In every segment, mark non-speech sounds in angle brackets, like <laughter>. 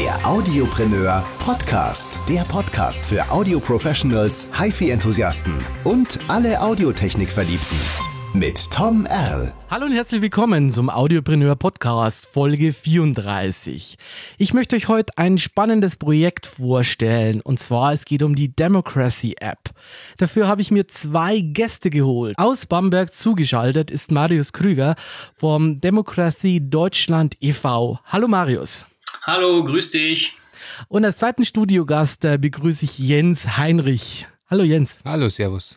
Der Audiopreneur Podcast. Der Podcast für Audio-Professionals, HiFi-Enthusiasten und alle Audiotechnik-Verliebten. Mit Tom Erl. Hallo und herzlich willkommen zum Audiopreneur Podcast Folge 34. Ich möchte euch heute ein spannendes Projekt vorstellen und zwar es geht um die Democracy App. Dafür habe ich mir zwei Gäste geholt. Aus Bamberg zugeschaltet ist Marius Krüger vom Democracy Deutschland e.V. Hallo Marius. Hallo, grüß dich. Und als zweiten Studiogast äh, begrüße ich Jens Heinrich. Hallo Jens. Hallo, Servus.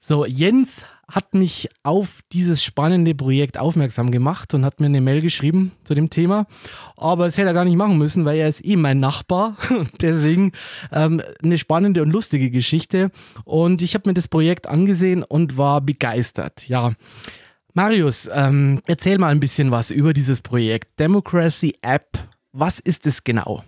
So, Jens hat mich auf dieses spannende Projekt aufmerksam gemacht und hat mir eine Mail geschrieben zu dem Thema. Aber das hätte er gar nicht machen müssen, weil er ist eh mein Nachbar. <laughs> Deswegen ähm, eine spannende und lustige Geschichte. Und ich habe mir das Projekt angesehen und war begeistert. Ja. Marius, ähm, erzähl mal ein bisschen was über dieses Projekt. Democracy App. Was ist es genau?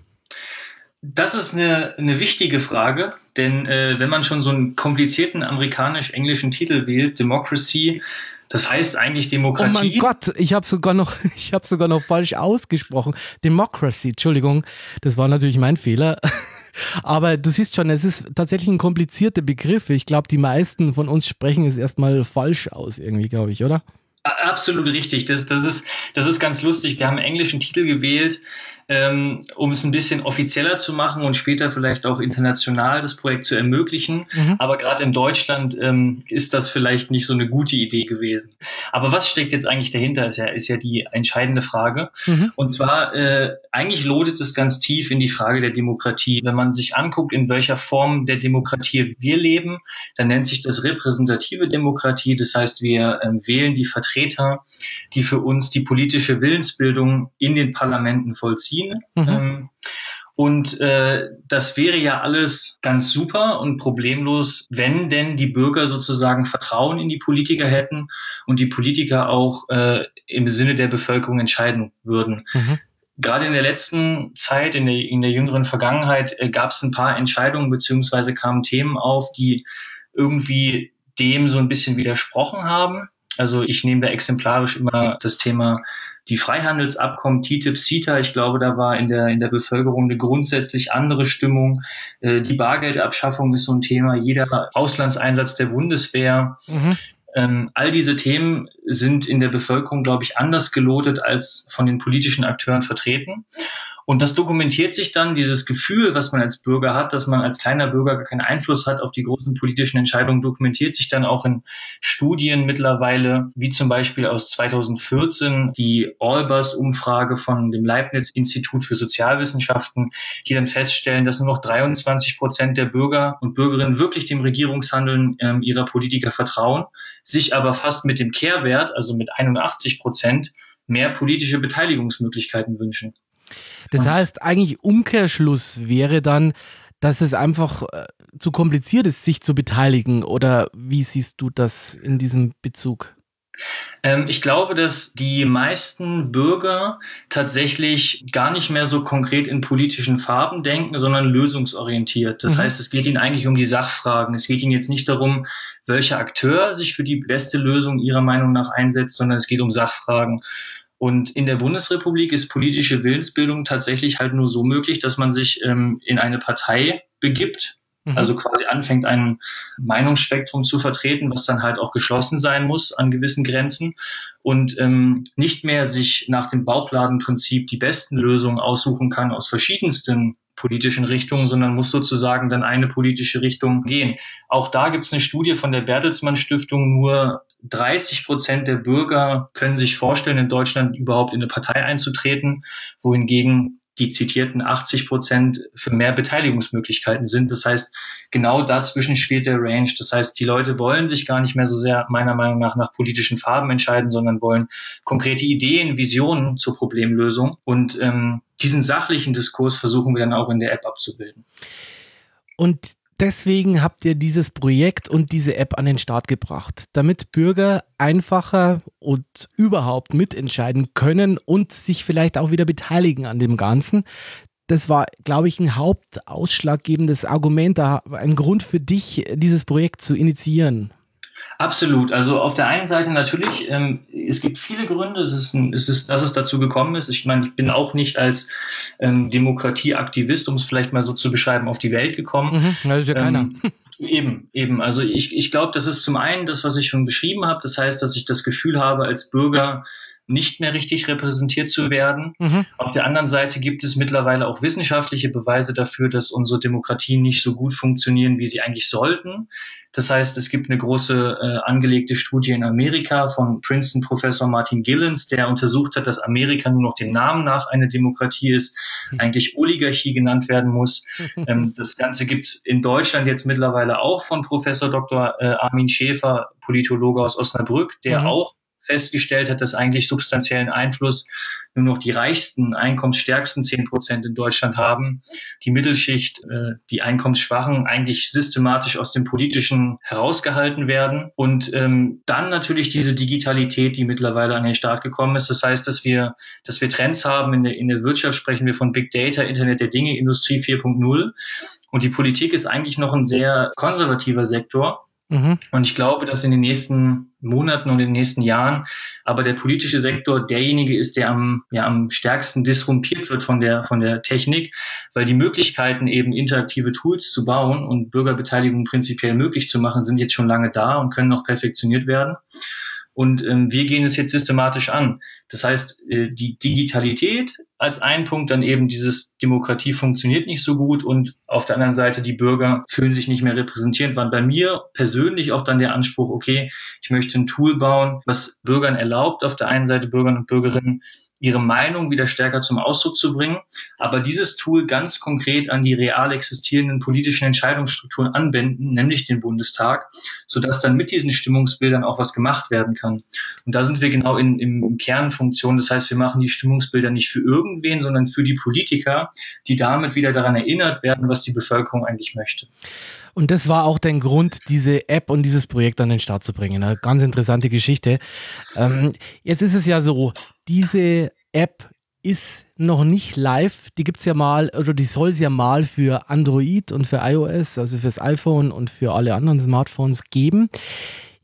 Das ist eine, eine wichtige Frage, denn äh, wenn man schon so einen komplizierten amerikanisch-englischen Titel wählt, Democracy, das heißt eigentlich Demokratie. Oh mein Gott, ich habe sogar noch, <laughs> ich habe sogar noch falsch ausgesprochen. Democracy, Entschuldigung, das war natürlich mein Fehler. <laughs> Aber du siehst schon, es ist tatsächlich ein komplizierter Begriff. Ich glaube, die meisten von uns sprechen es erstmal falsch aus, irgendwie, glaube ich, oder? Absolut richtig. Das, das, ist, das ist ganz lustig. Wir haben einen englischen Titel gewählt, ähm, um es ein bisschen offizieller zu machen und später vielleicht auch international das Projekt zu ermöglichen. Mhm. Aber gerade in Deutschland ähm, ist das vielleicht nicht so eine gute Idee gewesen. Aber was steckt jetzt eigentlich dahinter, ist ja, ist ja die entscheidende Frage. Mhm. Und zwar, äh, eigentlich lodet es ganz tief in die Frage der Demokratie. Wenn man sich anguckt, in welcher Form der Demokratie wir leben, dann nennt sich das repräsentative Demokratie. Das heißt, wir ähm, wählen die Vertreter, die für uns die politische Willensbildung in den Parlamenten vollziehen ziehen. Mhm. Ähm, und äh, das wäre ja alles ganz super und problemlos, wenn denn die Bürger sozusagen Vertrauen in die Politiker hätten und die Politiker auch äh, im Sinne der Bevölkerung entscheiden würden. Mhm. Gerade in der letzten Zeit, in der, in der jüngeren Vergangenheit, äh, gab es ein paar Entscheidungen beziehungsweise kamen Themen auf, die irgendwie dem so ein bisschen widersprochen haben. Also ich nehme da exemplarisch immer das Thema die Freihandelsabkommen TTIP, CETA, ich glaube, da war in der, in der Bevölkerung eine grundsätzlich andere Stimmung. Äh, die Bargeldabschaffung ist so ein Thema, jeder Auslandseinsatz der Bundeswehr. Mhm. Ähm, all diese Themen sind in der Bevölkerung, glaube ich, anders gelotet als von den politischen Akteuren vertreten. Und das dokumentiert sich dann, dieses Gefühl, was man als Bürger hat, dass man als kleiner Bürger gar keinen Einfluss hat auf die großen politischen Entscheidungen, dokumentiert sich dann auch in Studien mittlerweile, wie zum Beispiel aus 2014 die Allbus-Umfrage von dem Leibniz-Institut für Sozialwissenschaften, die dann feststellen, dass nur noch 23 Prozent der Bürger und Bürgerinnen wirklich dem Regierungshandeln ähm, ihrer Politiker vertrauen, sich aber fast mit dem Kehrwert, also mit 81 Prozent, mehr politische Beteiligungsmöglichkeiten wünschen. Das heißt, eigentlich Umkehrschluss wäre dann, dass es einfach äh, zu kompliziert ist, sich zu beteiligen. Oder wie siehst du das in diesem Bezug? Ähm, ich glaube, dass die meisten Bürger tatsächlich gar nicht mehr so konkret in politischen Farben denken, sondern lösungsorientiert. Das mhm. heißt, es geht ihnen eigentlich um die Sachfragen. Es geht ihnen jetzt nicht darum, welcher Akteur sich für die beste Lösung ihrer Meinung nach einsetzt, sondern es geht um Sachfragen. Und in der Bundesrepublik ist politische Willensbildung tatsächlich halt nur so möglich, dass man sich ähm, in eine Partei begibt, mhm. also quasi anfängt, ein Meinungsspektrum zu vertreten, was dann halt auch geschlossen sein muss an gewissen Grenzen und ähm, nicht mehr sich nach dem Bauchladenprinzip die besten Lösungen aussuchen kann aus verschiedensten politischen Richtungen, sondern muss sozusagen dann eine politische Richtung gehen. Auch da gibt es eine Studie von der Bertelsmann Stiftung, nur 30 Prozent der Bürger können sich vorstellen, in Deutschland überhaupt in eine Partei einzutreten, wohingegen die zitierten 80 Prozent für mehr Beteiligungsmöglichkeiten sind. Das heißt, genau dazwischen spielt der Range. Das heißt, die Leute wollen sich gar nicht mehr so sehr meiner Meinung nach nach politischen Farben entscheiden, sondern wollen konkrete Ideen, Visionen zur Problemlösung. Und ähm, diesen sachlichen Diskurs versuchen wir dann auch in der App abzubilden. Und Deswegen habt ihr dieses Projekt und diese App an den Start gebracht, damit Bürger einfacher und überhaupt mitentscheiden können und sich vielleicht auch wieder beteiligen an dem Ganzen. Das war, glaube ich, ein hauptausschlaggebendes Argument, ein Grund für dich, dieses Projekt zu initiieren. Absolut. Also auf der einen Seite natürlich, ähm, es gibt viele Gründe, es ist, ein, es ist, dass es dazu gekommen ist. Ich meine, ich bin auch nicht als ähm, Demokratieaktivist, um es vielleicht mal so zu beschreiben, auf die Welt gekommen. Mhm, also ja keiner. Ähm, <laughs> eben, eben. Also ich, ich glaube, das ist zum einen das, was ich schon beschrieben habe. Das heißt, dass ich das Gefühl habe, als Bürger nicht mehr richtig repräsentiert zu werden. Mhm. Auf der anderen Seite gibt es mittlerweile auch wissenschaftliche Beweise dafür, dass unsere Demokratien nicht so gut funktionieren, wie sie eigentlich sollten. Das heißt, es gibt eine große äh, angelegte Studie in Amerika von Princeton-Professor Martin Gillens, der untersucht hat, dass Amerika nur noch dem Namen nach eine Demokratie ist, mhm. eigentlich Oligarchie genannt werden muss. <laughs> ähm, das Ganze gibt es in Deutschland jetzt mittlerweile auch von Professor Dr. Äh, Armin Schäfer, Politologe aus Osnabrück, der mhm. auch festgestellt hat, dass eigentlich substanziellen Einfluss nur noch die reichsten, einkommensstärksten zehn Prozent in Deutschland haben, die Mittelschicht, äh, die Einkommensschwachen eigentlich systematisch aus dem Politischen herausgehalten werden. Und ähm, dann natürlich diese Digitalität, die mittlerweile an den Start gekommen ist. Das heißt, dass wir, dass wir Trends haben. In der, in der Wirtschaft sprechen wir von Big Data, Internet der Dinge, Industrie 4.0. Und die Politik ist eigentlich noch ein sehr konservativer Sektor. Mhm. Und ich glaube, dass in den nächsten Monaten und in den nächsten Jahren aber der politische Sektor derjenige ist, der am, ja, am stärksten disrumpiert wird von der, von der Technik, weil die Möglichkeiten eben interaktive Tools zu bauen und Bürgerbeteiligung prinzipiell möglich zu machen, sind jetzt schon lange da und können noch perfektioniert werden. Und ähm, wir gehen es jetzt systematisch an. Das heißt, äh, die Digitalität als ein Punkt, dann eben dieses Demokratie funktioniert nicht so gut und auf der anderen Seite die Bürger fühlen sich nicht mehr repräsentiert, waren bei mir persönlich auch dann der Anspruch, okay, ich möchte ein Tool bauen, was Bürgern erlaubt, auf der einen Seite Bürgern und Bürgerinnen ihre Meinung wieder stärker zum Ausdruck zu bringen, aber dieses Tool ganz konkret an die real existierenden politischen Entscheidungsstrukturen anwenden, nämlich den Bundestag, sodass dann mit diesen Stimmungsbildern auch was gemacht werden kann. Und da sind wir genau in, in Kernfunktion. Das heißt, wir machen die Stimmungsbilder nicht für irgendwen, sondern für die Politiker, die damit wieder daran erinnert werden, was die Bevölkerung eigentlich möchte. Und das war auch der Grund, diese App und dieses Projekt an den Start zu bringen. Eine ganz interessante Geschichte. Ähm, jetzt ist es ja so, diese App ist noch nicht live. Die gibt es ja mal, oder die soll es ja mal für Android und für iOS, also fürs iPhone und für alle anderen Smartphones geben.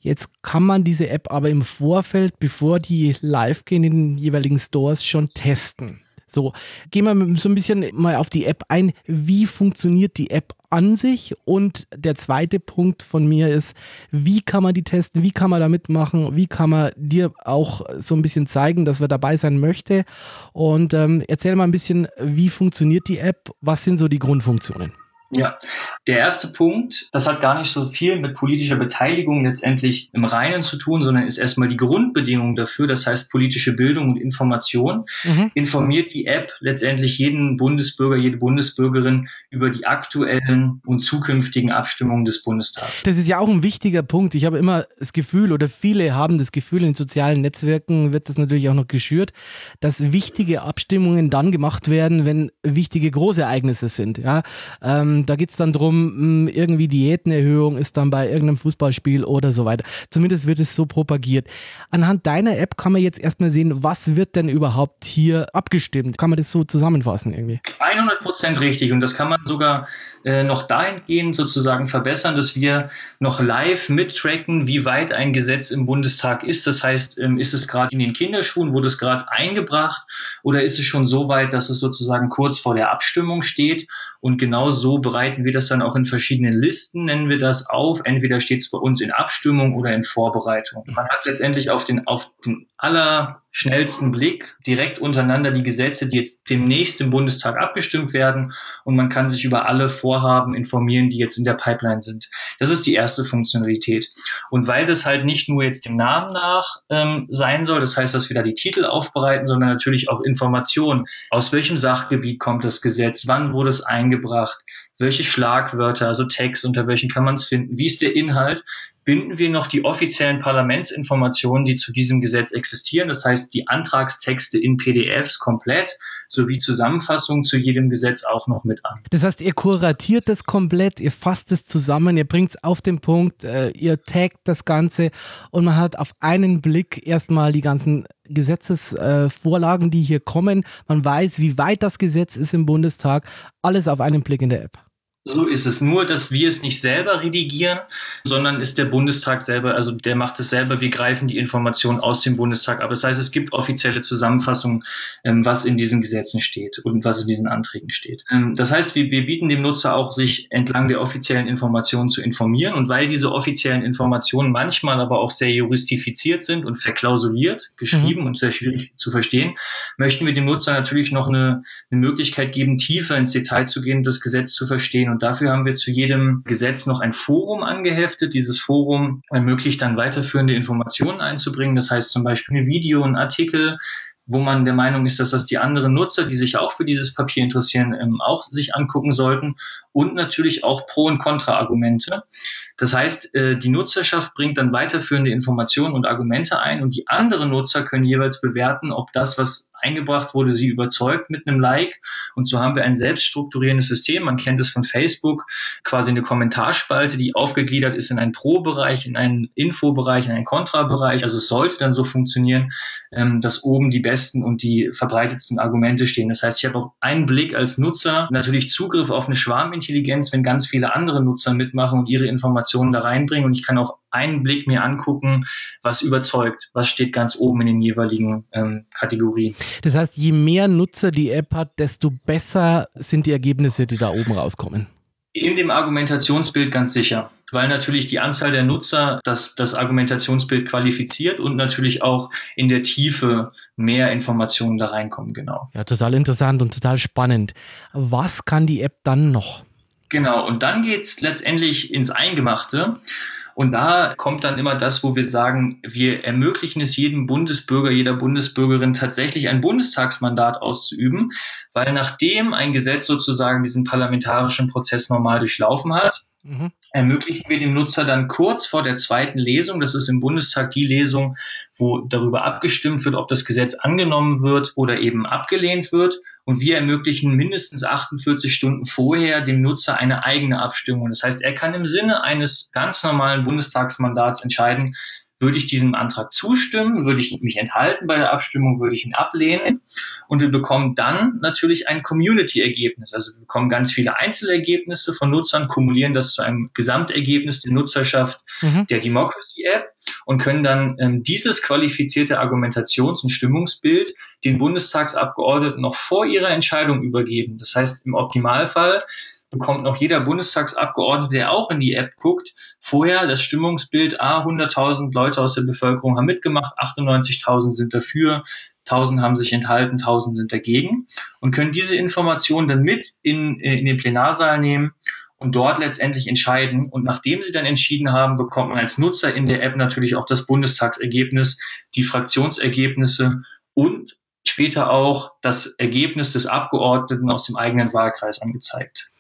Jetzt kann man diese App aber im Vorfeld, bevor die live gehen, in den jeweiligen Stores schon testen. So, gehen wir so ein bisschen mal auf die App ein. Wie funktioniert die App an sich? Und der zweite Punkt von mir ist, wie kann man die testen? Wie kann man da mitmachen? Wie kann man dir auch so ein bisschen zeigen, dass wir dabei sein möchte? Und ähm, erzähl mal ein bisschen, wie funktioniert die App? Was sind so die Grundfunktionen? Ja, der erste Punkt, das hat gar nicht so viel mit politischer Beteiligung letztendlich im Reinen zu tun, sondern ist erstmal die Grundbedingung dafür, das heißt politische Bildung und Information. Mhm. Informiert die App letztendlich jeden Bundesbürger, jede Bundesbürgerin über die aktuellen und zukünftigen Abstimmungen des Bundestags. Das ist ja auch ein wichtiger Punkt. Ich habe immer das Gefühl, oder viele haben das Gefühl, in sozialen Netzwerken wird das natürlich auch noch geschürt, dass wichtige Abstimmungen dann gemacht werden, wenn wichtige Großereignisse sind. Ja. Ähm, da geht es dann darum, hm, irgendwie Diätenerhöhung ist dann bei irgendeinem Fußballspiel oder so weiter. Zumindest wird es so propagiert. Anhand deiner App kann man jetzt erstmal sehen, was wird denn überhaupt hier abgestimmt? Kann man das so zusammenfassen irgendwie? 100 Prozent richtig und das kann man sogar äh, noch dahingehend sozusagen verbessern, dass wir noch live mittracken, wie weit ein Gesetz im Bundestag ist. Das heißt, ähm, ist es gerade in den Kinderschuhen, wurde es gerade eingebracht oder ist es schon so weit, dass es sozusagen kurz vor der Abstimmung steht? Und genau so bereiten wir das dann auch in verschiedenen Listen, nennen wir das auf. Entweder steht es bei uns in Abstimmung oder in Vorbereitung. Man hat letztendlich auf den, auf den allerschnellsten Blick direkt untereinander die Gesetze, die jetzt demnächst im Bundestag abgestimmt werden und man kann sich über alle Vorhaben informieren, die jetzt in der Pipeline sind. Das ist die erste Funktionalität. Und weil das halt nicht nur jetzt dem Namen nach ähm, sein soll, das heißt, dass wir da die Titel aufbereiten, sondern natürlich auch Informationen. Aus welchem Sachgebiet kommt das Gesetz? Wann wurde es eingebracht? welche Schlagwörter, also Text, unter welchen kann man es finden, wie ist der Inhalt, binden wir noch die offiziellen Parlamentsinformationen, die zu diesem Gesetz existieren, das heißt die Antragstexte in PDFs komplett, sowie Zusammenfassungen zu jedem Gesetz auch noch mit an. Das heißt, ihr kuratiert das komplett, ihr fasst es zusammen, ihr bringt es auf den Punkt, äh, ihr taggt das Ganze und man hat auf einen Blick erstmal die ganzen Gesetzesvorlagen, äh, die hier kommen. Man weiß, wie weit das Gesetz ist im Bundestag. Alles auf einen Blick in der App. So ist es nur, dass wir es nicht selber redigieren, sondern ist der Bundestag selber, also der macht es selber. Wir greifen die Informationen aus dem Bundestag ab. Das heißt, es gibt offizielle Zusammenfassungen, ähm, was in diesen Gesetzen steht und was in diesen Anträgen steht. Ähm, das heißt, wir, wir bieten dem Nutzer auch, sich entlang der offiziellen Informationen zu informieren. Und weil diese offiziellen Informationen manchmal aber auch sehr juristifiziert sind und verklausuliert geschrieben mhm. und sehr schwierig zu verstehen, möchten wir dem Nutzer natürlich noch eine, eine Möglichkeit geben, tiefer ins Detail zu gehen, das Gesetz zu verstehen und dafür haben wir zu jedem Gesetz noch ein Forum angeheftet. Dieses Forum ermöglicht dann weiterführende Informationen einzubringen. Das heißt zum Beispiel ein Video, ein Artikel, wo man der Meinung ist, dass das die anderen Nutzer, die sich auch für dieses Papier interessieren, ähm, auch sich angucken sollten und natürlich auch Pro- und Kontra-Argumente. Das heißt, äh, die Nutzerschaft bringt dann weiterführende Informationen und Argumente ein und die anderen Nutzer können jeweils bewerten, ob das, was eingebracht wurde, sie überzeugt mit einem Like. Und so haben wir ein selbststrukturierendes System. Man kennt es von Facebook, quasi eine Kommentarspalte, die aufgegliedert ist in einen Pro-Bereich, in einen Info-Bereich, in einen Kontra-Bereich. Also es sollte dann so funktionieren, ähm, dass oben die besten und die verbreitetsten Argumente stehen. Das heißt, ich habe auf einen Blick als Nutzer natürlich Zugriff auf eine Schwarmintelligenz, wenn ganz viele andere Nutzer mitmachen und ihre Informationen da reinbringen. Und ich kann auch einen Blick mir angucken, was überzeugt, was steht ganz oben in den jeweiligen ähm, Kategorien. Das heißt, je mehr Nutzer die App hat, desto besser sind die Ergebnisse, die da oben rauskommen. In dem Argumentationsbild ganz sicher, weil natürlich die Anzahl der Nutzer das, das Argumentationsbild qualifiziert und natürlich auch in der Tiefe mehr Informationen da reinkommen, genau. Ja, total interessant und total spannend. Was kann die App dann noch? Genau, und dann geht es letztendlich ins Eingemachte. Und da kommt dann immer das, wo wir sagen, wir ermöglichen es jedem Bundesbürger, jeder Bundesbürgerin tatsächlich ein Bundestagsmandat auszuüben, weil nachdem ein Gesetz sozusagen diesen parlamentarischen Prozess normal durchlaufen hat, mhm. ermöglichen wir dem Nutzer dann kurz vor der zweiten Lesung, das ist im Bundestag die Lesung, wo darüber abgestimmt wird, ob das Gesetz angenommen wird oder eben abgelehnt wird, und wir ermöglichen mindestens 48 Stunden vorher dem Nutzer eine eigene Abstimmung. Das heißt, er kann im Sinne eines ganz normalen Bundestagsmandats entscheiden, würde ich diesem Antrag zustimmen? Würde ich mich enthalten bei der Abstimmung? Würde ich ihn ablehnen? Und wir bekommen dann natürlich ein Community-Ergebnis. Also wir bekommen ganz viele Einzelergebnisse von Nutzern, kumulieren das zu einem Gesamtergebnis der Nutzerschaft mhm. der Democracy-App und können dann ähm, dieses qualifizierte Argumentations- und Stimmungsbild den Bundestagsabgeordneten noch vor ihrer Entscheidung übergeben. Das heißt, im Optimalfall bekommt noch jeder Bundestagsabgeordnete, der auch in die App guckt, vorher das Stimmungsbild, ah, 100.000 Leute aus der Bevölkerung haben mitgemacht, 98.000 sind dafür, 1000 haben sich enthalten, 1000 sind dagegen und können diese Informationen dann mit in, äh, in den Plenarsaal nehmen und dort letztendlich entscheiden. Und nachdem sie dann entschieden haben, bekommt man als Nutzer in der App natürlich auch das Bundestagsergebnis, die Fraktionsergebnisse und später auch das Ergebnis des Abgeordneten aus dem eigenen Wahlkreis angezeigt.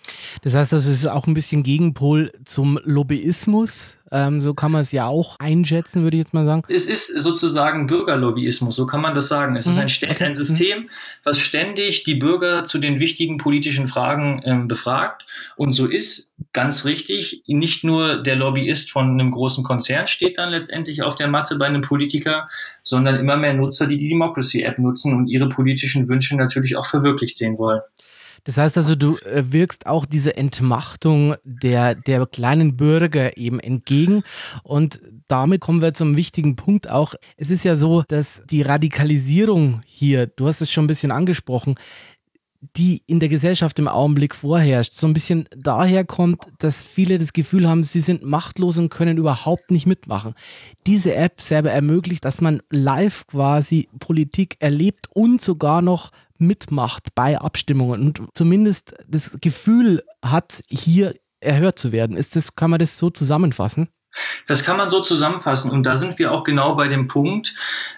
Das heißt, das ist auch ein bisschen Gegenpol zum Lobbyismus. Ähm, so kann man es ja auch einschätzen, würde ich jetzt mal sagen. Es ist sozusagen Bürgerlobbyismus, so kann man das sagen. Es mhm. ist ein, okay. ein, System, was ständig die Bürger zu den wichtigen politischen Fragen ähm, befragt. Und so ist ganz richtig, nicht nur der Lobbyist von einem großen Konzern steht dann letztendlich auf der Matte bei einem Politiker, sondern immer mehr Nutzer, die die Democracy-App nutzen und ihre politischen Wünsche natürlich auch verwirklicht sehen wollen. Das heißt also, du äh, wirkst auch diese Entmachtung der, der kleinen Bürger eben entgegen. Und damit kommen wir zum wichtigen Punkt auch. Es ist ja so, dass die Radikalisierung hier, du hast es schon ein bisschen angesprochen, die in der Gesellschaft im Augenblick vorherrscht, so ein bisschen daher kommt, dass viele das Gefühl haben, sie sind machtlos und können überhaupt nicht mitmachen. Diese App selber ermöglicht, dass man live quasi Politik erlebt und sogar noch mitmacht bei Abstimmungen und zumindest das Gefühl hat, hier erhört zu werden. Ist das, kann man das so zusammenfassen? Das kann man so zusammenfassen. Und da sind wir auch genau bei dem Punkt,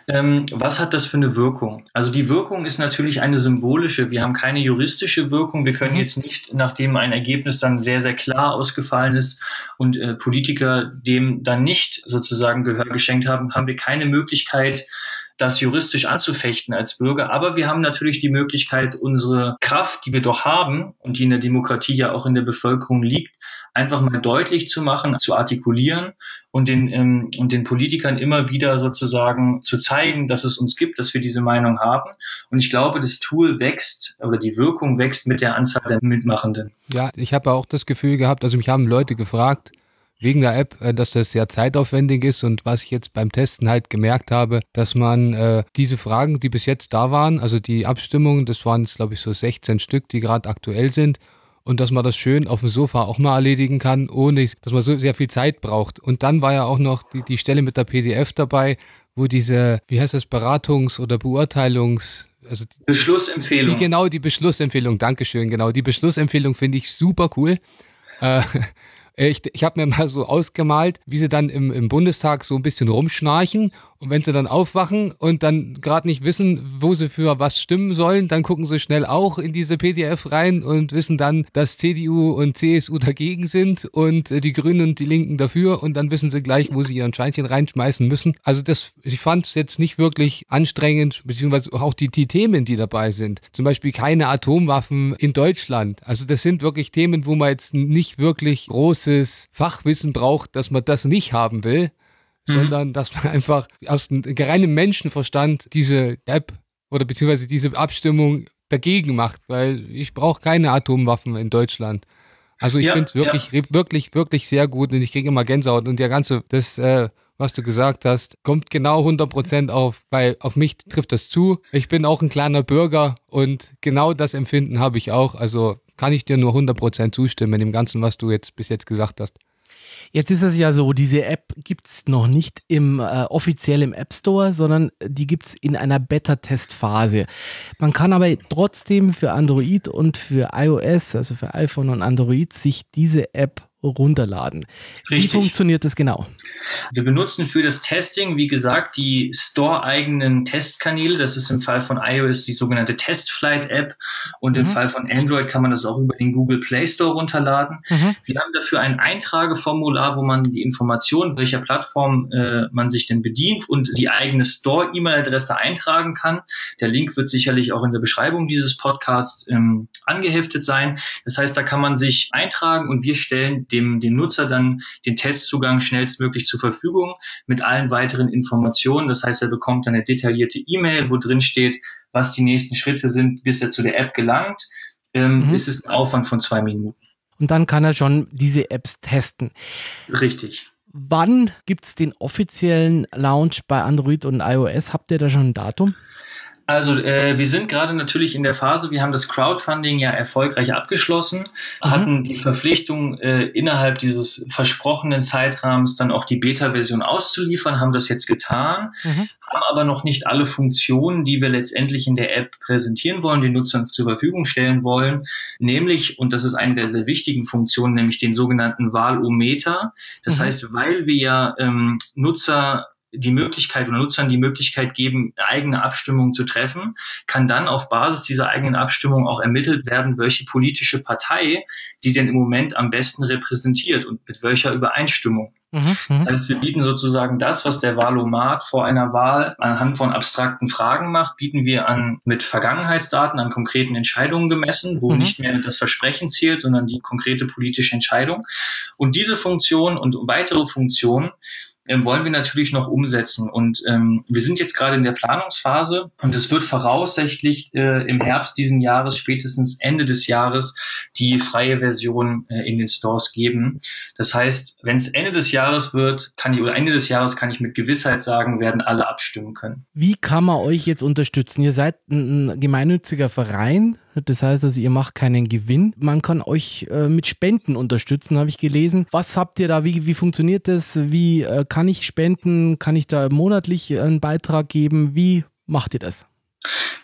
ähm, was hat das für eine Wirkung? Also die Wirkung ist natürlich eine symbolische. Wir haben keine juristische Wirkung. Wir können mhm. jetzt nicht, nachdem ein Ergebnis dann sehr, sehr klar ausgefallen ist und äh, Politiker dem dann nicht sozusagen Gehör geschenkt haben, haben wir keine Möglichkeit, das juristisch anzufechten als Bürger. Aber wir haben natürlich die Möglichkeit, unsere Kraft, die wir doch haben und die in der Demokratie ja auch in der Bevölkerung liegt, einfach mal deutlich zu machen, zu artikulieren und den, ähm, und den Politikern immer wieder sozusagen zu zeigen, dass es uns gibt, dass wir diese Meinung haben. Und ich glaube, das Tool wächst oder die Wirkung wächst mit der Anzahl der Mitmachenden. Ja, ich habe auch das Gefühl gehabt, also mich haben Leute gefragt, wegen der App, äh, dass das sehr zeitaufwendig ist und was ich jetzt beim Testen halt gemerkt habe, dass man äh, diese Fragen, die bis jetzt da waren, also die Abstimmungen, das waren jetzt glaube ich so 16 Stück, die gerade aktuell sind und dass man das schön auf dem Sofa auch mal erledigen kann, ohne dass man so sehr viel Zeit braucht. Und dann war ja auch noch die, die Stelle mit der PDF dabei, wo diese, wie heißt das, Beratungs- oder Beurteilungs- also die, Beschlussempfehlung. Die, genau, die Beschlussempfehlung, Dankeschön, genau. Die Beschlussempfehlung finde ich super cool. Äh, ich, ich habe mir mal so ausgemalt, wie sie dann im, im Bundestag so ein bisschen rumschnarchen und wenn sie dann aufwachen und dann gerade nicht wissen, wo sie für was stimmen sollen, dann gucken sie schnell auch in diese PDF rein und wissen dann, dass CDU und CSU dagegen sind und äh, die Grünen und die Linken dafür und dann wissen sie gleich, wo sie ihren Scheinchen reinschmeißen müssen. Also das, ich fand es jetzt nicht wirklich anstrengend, beziehungsweise auch die, die Themen, die dabei sind. Zum Beispiel keine Atomwaffen in Deutschland. Also das sind wirklich Themen, wo man jetzt nicht wirklich großes Fachwissen braucht, dass man das nicht haben will. Mhm. sondern dass man einfach aus reinem Menschenverstand diese App oder beziehungsweise diese Abstimmung dagegen macht, weil ich brauche keine Atomwaffen in Deutschland. Also ich ja, finde es wirklich, ja. wirklich, wirklich sehr gut und ich kriege immer Gänsehaut und der ganze, das, äh, was du gesagt hast, kommt genau 100% auf, weil auf mich trifft das zu. Ich bin auch ein kleiner Bürger und genau das Empfinden habe ich auch. Also kann ich dir nur 100% zustimmen in dem Ganzen, was du jetzt bis jetzt gesagt hast. Jetzt ist es ja so, diese App gibt es noch nicht im äh, offiziell im App Store, sondern die gibt es in einer Beta-Testphase. Man kann aber trotzdem für Android und für iOS, also für iPhone und Android, sich diese App runterladen. Richtig. Wie funktioniert das genau? Wir benutzen für das Testing, wie gesagt, die Store-eigenen Testkanäle. Das ist im Fall von iOS die sogenannte Testflight-App und mhm. im Fall von Android kann man das auch über den Google Play Store runterladen. Mhm. Wir haben dafür ein Eintrageformular, wo man die Informationen, welcher Plattform äh, man sich denn bedient und die eigene Store-E-Mail-Adresse eintragen kann. Der Link wird sicherlich auch in der Beschreibung dieses Podcasts ähm, angeheftet sein. Das heißt, da kann man sich eintragen und wir stellen dem, dem Nutzer dann den Testzugang schnellstmöglich zur Verfügung mit allen weiteren Informationen. Das heißt, er bekommt eine detaillierte E-Mail, wo drin steht, was die nächsten Schritte sind, bis er zu der App gelangt. Ähm, mhm. Ist es ein Aufwand von zwei Minuten. Und dann kann er schon diese Apps testen. Richtig. Wann gibt es den offiziellen Launch bei Android und iOS? Habt ihr da schon ein Datum? Also äh, wir sind gerade natürlich in der Phase, wir haben das Crowdfunding ja erfolgreich abgeschlossen, mhm. hatten die Verpflichtung, äh, innerhalb dieses versprochenen Zeitrahmens dann auch die Beta-Version auszuliefern, haben das jetzt getan, mhm. haben aber noch nicht alle Funktionen, die wir letztendlich in der App präsentieren wollen, den Nutzern zur Verfügung stellen wollen, nämlich, und das ist eine der sehr wichtigen Funktionen, nämlich den sogenannten Wahlometer. Das mhm. heißt, weil wir ja ähm, Nutzer die Möglichkeit oder Nutzern die Möglichkeit geben, eigene Abstimmungen zu treffen, kann dann auf Basis dieser eigenen Abstimmung auch ermittelt werden, welche politische Partei sie denn im Moment am besten repräsentiert und mit welcher Übereinstimmung. Mhm, mhm. das heißt, wir bieten sozusagen das, was der Wahlomat vor einer Wahl anhand von abstrakten Fragen macht, bieten wir an mit Vergangenheitsdaten, an konkreten Entscheidungen gemessen, wo mhm. nicht mehr das Versprechen zählt, sondern die konkrete politische Entscheidung. Und diese Funktion und weitere Funktionen wollen wir natürlich noch umsetzen. Und ähm, wir sind jetzt gerade in der Planungsphase und es wird voraussichtlich äh, im Herbst diesen Jahres, spätestens Ende des Jahres, die freie Version äh, in den Stores geben. Das heißt, wenn es Ende des Jahres wird, kann ich, oder Ende des Jahres kann ich mit Gewissheit sagen, werden alle abstimmen können. Wie kann man euch jetzt unterstützen? Ihr seid ein gemeinnütziger Verein. Das heißt also, ihr macht keinen Gewinn. Man kann euch äh, mit Spenden unterstützen, habe ich gelesen. Was habt ihr da? Wie, wie funktioniert das? Wie äh, kann ich spenden? Kann ich da monatlich einen Beitrag geben? Wie macht ihr das?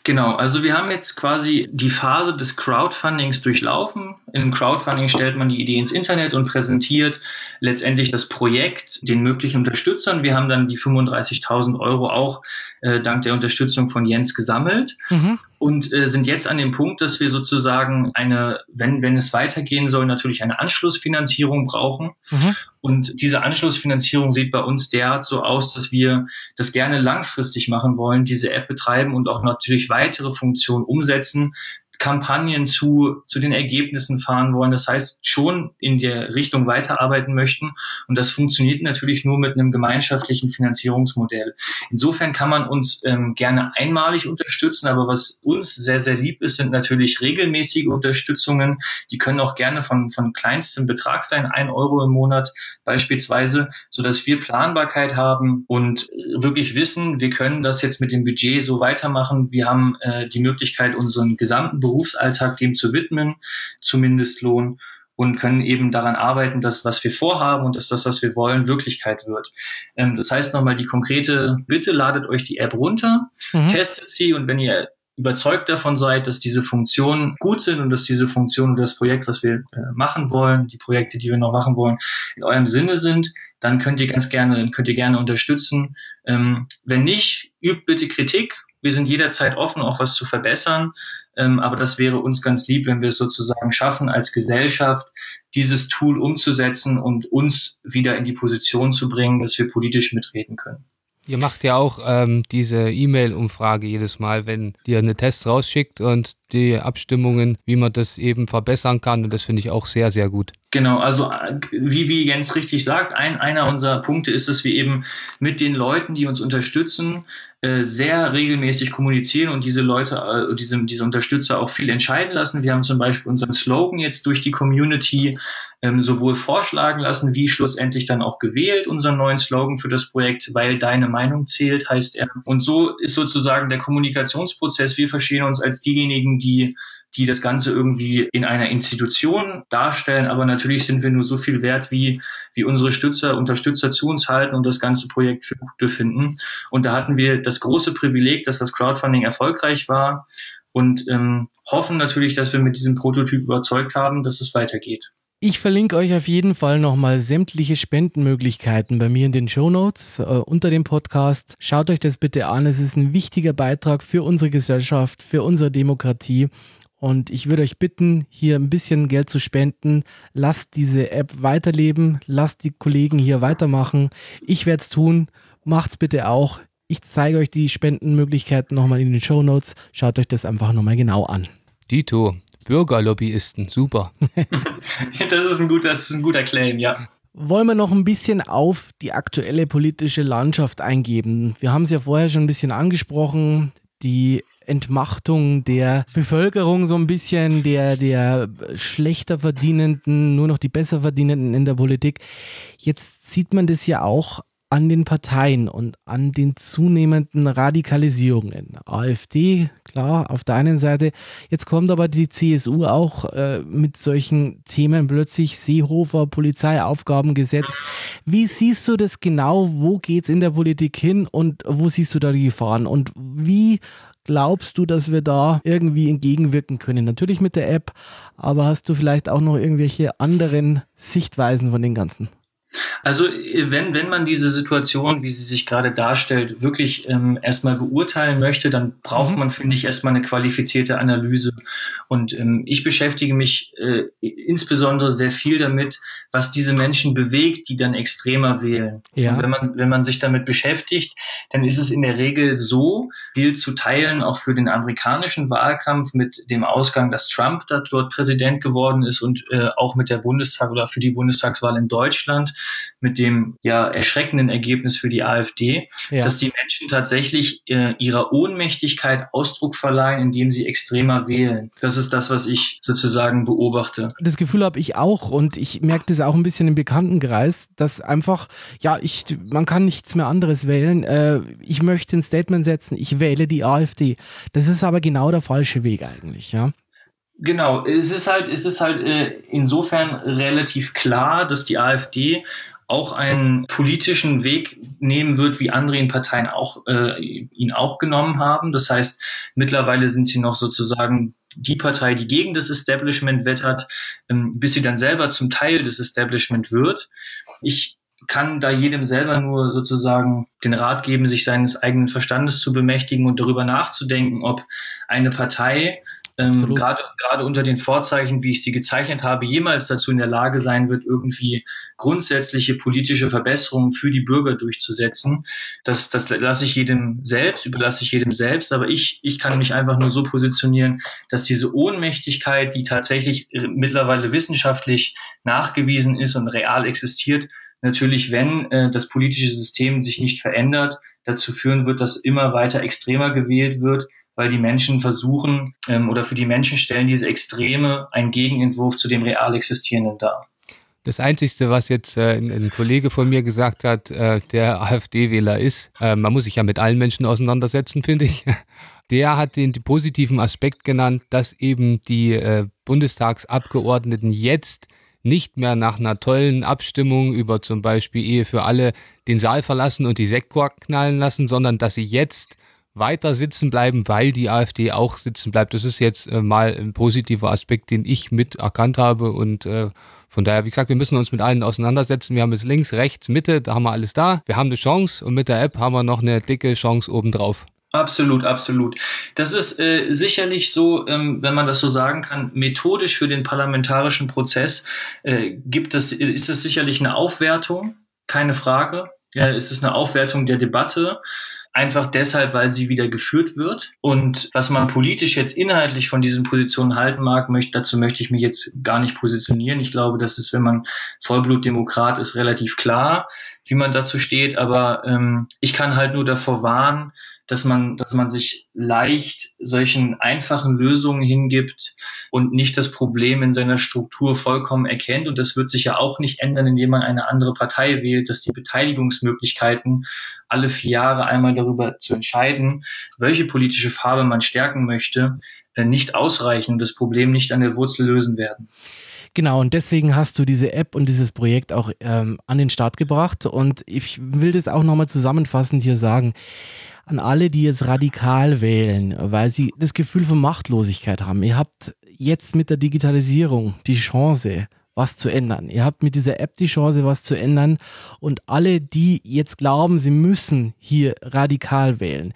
Genau, also wir haben jetzt quasi die Phase des Crowdfundings durchlaufen. Im Crowdfunding stellt man die Idee ins Internet und präsentiert letztendlich das Projekt den möglichen Unterstützern. Wir haben dann die 35.000 Euro auch äh, dank der Unterstützung von Jens gesammelt mhm. und äh, sind jetzt an dem Punkt, dass wir sozusagen eine, wenn, wenn es weitergehen soll, natürlich eine Anschlussfinanzierung brauchen. Mhm. Und diese Anschlussfinanzierung sieht bei uns derart so aus, dass wir das gerne langfristig machen wollen, diese App betreiben und auch natürlich weitere Funktionen umsetzen, Kampagnen zu, zu den Ergebnissen fahren wollen. Das heißt, schon in der Richtung weiterarbeiten möchten. Und das funktioniert natürlich nur mit einem gemeinschaftlichen Finanzierungsmodell. Insofern kann man uns ähm, gerne einmalig unterstützen, aber was uns sehr, sehr lieb ist, sind natürlich regelmäßige Unterstützungen. Die können auch gerne von, von kleinstem Betrag sein, ein Euro im Monat beispielsweise, so dass wir Planbarkeit haben und wirklich wissen, wir können das jetzt mit dem Budget so weitermachen. Wir haben äh, die Möglichkeit, unseren gesamten Berufsalltag dem zu widmen, zu Mindestlohn und können eben daran arbeiten, dass was wir vorhaben und dass das, was wir wollen, Wirklichkeit wird. Ähm, das heißt nochmal die konkrete Bitte, ladet euch die App runter, mhm. testet sie und wenn ihr überzeugt davon seid, dass diese Funktionen gut sind und dass diese Funktionen und das Projekt, was wir äh, machen wollen, die Projekte, die wir noch machen wollen, in eurem Sinne sind, dann könnt ihr ganz gerne, dann könnt ihr gerne unterstützen. Ähm, wenn nicht, übt bitte Kritik. Wir sind jederzeit offen, auch was zu verbessern. Ähm, aber das wäre uns ganz lieb, wenn wir es sozusagen schaffen, als Gesellschaft dieses Tool umzusetzen und uns wieder in die Position zu bringen, dass wir politisch mitreden können. Ihr macht ja auch ähm, diese E-Mail-Umfrage jedes Mal, wenn ihr eine Test rausschickt und die Abstimmungen, wie man das eben verbessern kann. Und das finde ich auch sehr, sehr gut. Genau, also äh, wie, wie Jens richtig sagt, ein, einer unserer Punkte ist, dass wir eben mit den Leuten, die uns unterstützen, äh, sehr regelmäßig kommunizieren und diese Leute, äh, diese, diese Unterstützer auch viel entscheiden lassen. Wir haben zum Beispiel unseren Slogan jetzt durch die Community ähm, sowohl vorschlagen lassen, wie schlussendlich dann auch gewählt, unseren neuen Slogan für das Projekt, weil deine Meinung zählt, heißt er. Und so ist sozusagen der Kommunikationsprozess. Wir verstehen uns als diejenigen, die die das Ganze irgendwie in einer Institution darstellen. Aber natürlich sind wir nur so viel wert, wie, wie unsere Stützer, Unterstützer zu uns halten und das ganze Projekt für gut befinden. Und da hatten wir das große Privileg, dass das Crowdfunding erfolgreich war und ähm, hoffen natürlich, dass wir mit diesem Prototyp überzeugt haben, dass es weitergeht. Ich verlinke euch auf jeden Fall nochmal sämtliche Spendenmöglichkeiten bei mir in den Show Notes äh, unter dem Podcast. Schaut euch das bitte an. Es ist ein wichtiger Beitrag für unsere Gesellschaft, für unsere Demokratie. Und ich würde euch bitten, hier ein bisschen Geld zu spenden. Lasst diese App weiterleben. Lasst die Kollegen hier weitermachen. Ich werde es tun. Macht's bitte auch. Ich zeige euch die Spendenmöglichkeiten nochmal in den Show Notes. Schaut euch das einfach nochmal genau an. Dito, Bürgerlobbyisten, super. <laughs> das, ist ein guter, das ist ein guter Claim, ja. Wollen wir noch ein bisschen auf die aktuelle politische Landschaft eingeben? Wir haben es ja vorher schon ein bisschen angesprochen. Die Entmachtung der Bevölkerung so ein bisschen, der, der schlechter Verdienenden, nur noch die besser Verdienenden in der Politik. Jetzt sieht man das ja auch an den Parteien und an den zunehmenden Radikalisierungen. AfD, klar, auf der einen Seite. Jetzt kommt aber die CSU auch äh, mit solchen Themen plötzlich. Seehofer, Polizeiaufgabengesetz. Wie siehst du das genau? Wo geht es in der Politik hin und wo siehst du da die Gefahren? Und wie glaubst du, dass wir da irgendwie entgegenwirken können? Natürlich mit der App, aber hast du vielleicht auch noch irgendwelche anderen Sichtweisen von den Ganzen? Also wenn, wenn man diese Situation, wie sie sich gerade darstellt, wirklich ähm, erstmal beurteilen möchte, dann braucht mhm. man, finde ich, erstmal eine qualifizierte Analyse. Und ähm, ich beschäftige mich äh, insbesondere sehr viel damit, was diese Menschen bewegt, die dann extremer wählen. Ja. Und wenn man, wenn man sich damit beschäftigt, dann ist es in der Regel so, viel zu teilen, auch für den amerikanischen Wahlkampf mit dem Ausgang, dass Trump dort Präsident geworden ist und äh, auch mit der Bundestag oder für die Bundestagswahl in Deutschland mit dem ja erschreckenden Ergebnis für die AfD, ja. dass die Menschen tatsächlich äh, ihrer Ohnmächtigkeit Ausdruck verleihen, indem sie extremer wählen. Das ist das, was ich sozusagen beobachte. Das Gefühl habe ich auch und ich merke das auch ein bisschen im Bekanntenkreis, dass einfach, ja, ich, man kann nichts mehr anderes wählen. Äh, ich möchte ein Statement setzen, ich wähle die AfD. Das ist aber genau der falsche Weg eigentlich, ja. Genau, es ist halt, es ist halt äh, insofern relativ klar, dass die AfD auch einen politischen Weg nehmen wird, wie andere Parteien auch äh, ihn auch genommen haben. Das heißt, mittlerweile sind sie noch sozusagen die Partei, die gegen das Establishment wettert, ähm, bis sie dann selber zum Teil des Establishment wird. Ich kann da jedem selber nur sozusagen den Rat geben, sich seines eigenen Verstandes zu bemächtigen und darüber nachzudenken, ob eine Partei ähm, gerade, gerade unter den Vorzeichen, wie ich sie gezeichnet habe, jemals dazu in der Lage sein wird, irgendwie grundsätzliche politische Verbesserungen für die Bürger durchzusetzen. Das, das lasse ich jedem selbst, überlasse ich jedem selbst, aber ich, ich kann mich einfach nur so positionieren, dass diese Ohnmächtigkeit, die tatsächlich mittlerweile wissenschaftlich nachgewiesen ist und real existiert, natürlich, wenn äh, das politische System sich nicht verändert, dazu führen wird, dass immer weiter extremer gewählt wird, weil die Menschen versuchen ähm, oder für die Menschen stellen diese Extreme einen Gegenentwurf zu dem real existierenden dar. Das Einzige, was jetzt äh, ein, Kollege von mir gesagt hat, äh, der AfD-Wähler ist, äh, man muss sich ja mit allen Menschen auseinandersetzen, <laughs> finde ich. Der hat den, positiven Aspekt genannt, dass eben die äh, Bundestagsabgeordneten jetzt nicht mehr nach einer tollen Abstimmung über zum Beispiel Ehe für alle den Saal verlassen und die Sektkork knallen lassen, sondern dass sie jetzt weiter sitzen bleiben, weil die AfD auch sitzen bleibt. Das ist jetzt äh, mal ein positiver Aspekt, den ich mit erkannt habe und äh, von daher, wie gesagt, wir müssen uns mit allen auseinandersetzen. Wir haben jetzt links, rechts, Mitte, da haben wir alles da. Wir haben eine Chance und mit der App haben wir noch eine dicke Chance obendrauf. Absolut, absolut. Das ist äh, sicherlich so, ähm, wenn man das so sagen kann, methodisch für den parlamentarischen Prozess äh, gibt es, ist es sicherlich eine Aufwertung, keine Frage. Ja, ist es eine Aufwertung der Debatte einfach deshalb, weil sie wieder geführt wird. Und was man politisch jetzt inhaltlich von diesen Positionen halten mag, möchte, dazu möchte ich mich jetzt gar nicht positionieren. Ich glaube, das ist, wenn man Vollblutdemokrat ist, relativ klar, wie man dazu steht. Aber ähm, ich kann halt nur davor warnen, dass man, dass man sich leicht solchen einfachen Lösungen hingibt und nicht das Problem in seiner Struktur vollkommen erkennt. Und das wird sich ja auch nicht ändern, indem man eine andere Partei wählt, dass die Beteiligungsmöglichkeiten alle vier Jahre einmal darüber zu entscheiden, welche politische Farbe man stärken möchte, äh, nicht ausreichen und das Problem nicht an der Wurzel lösen werden. Genau, und deswegen hast du diese App und dieses Projekt auch ähm, an den Start gebracht. Und ich will das auch nochmal zusammenfassend hier sagen an alle, die jetzt radikal wählen, weil sie das Gefühl von Machtlosigkeit haben. Ihr habt jetzt mit der Digitalisierung die Chance, was zu ändern. Ihr habt mit dieser App die Chance, was zu ändern. Und alle, die jetzt glauben, sie müssen hier radikal wählen,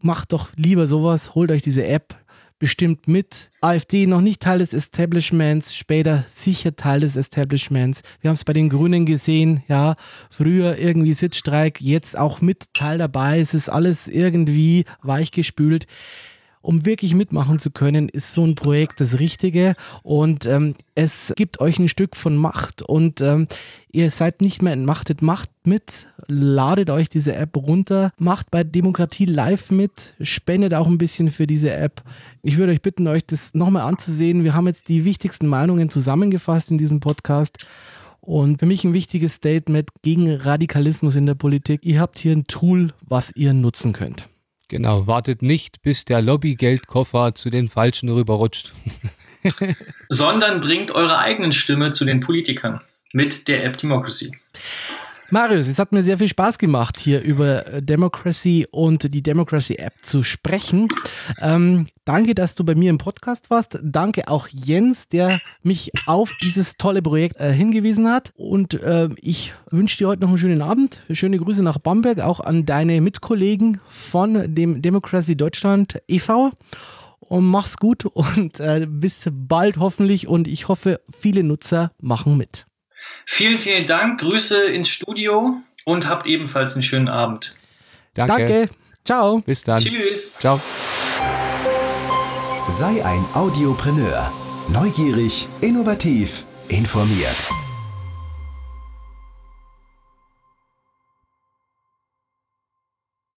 macht doch lieber sowas, holt euch diese App, bestimmt mit. AfD noch nicht Teil des Establishments, später sicher Teil des Establishments. Wir haben es bei den Grünen gesehen, ja, früher irgendwie Sitzstreik, jetzt auch mit Teil dabei. Es ist alles irgendwie weichgespült um wirklich mitmachen zu können, ist so ein Projekt das Richtige und ähm, es gibt euch ein Stück von Macht und ähm, ihr seid nicht mehr entmachtet, macht mit, ladet euch diese App runter, macht bei Demokratie live mit, spendet auch ein bisschen für diese App. Ich würde euch bitten, euch das nochmal anzusehen. Wir haben jetzt die wichtigsten Meinungen zusammengefasst in diesem Podcast. Und für mich ein wichtiges Statement gegen Radikalismus in der Politik. Ihr habt hier ein Tool, was ihr nutzen könnt. Genau, wartet nicht, bis der Lobbygeldkoffer zu den Falschen rüberrutscht. <laughs> Sondern bringt eure eigenen Stimme zu den Politikern mit der App Democracy. Marius, es hat mir sehr viel Spaß gemacht, hier über äh, Democracy und die Democracy App zu sprechen. Ähm, danke, dass du bei mir im Podcast warst. Danke auch Jens, der mich auf dieses tolle Projekt äh, hingewiesen hat. Und äh, ich wünsche dir heute noch einen schönen Abend. Schöne Grüße nach Bamberg, auch an deine Mitkollegen von dem Democracy Deutschland e.V. Und mach's gut und äh, bis bald hoffentlich. Und ich hoffe, viele Nutzer machen mit. Vielen, vielen Dank. Grüße ins Studio und habt ebenfalls einen schönen Abend. Danke. Danke. Ciao. Bis dann. Tschüss. Ciao. Sei ein Audiopreneur. Neugierig, innovativ, informiert.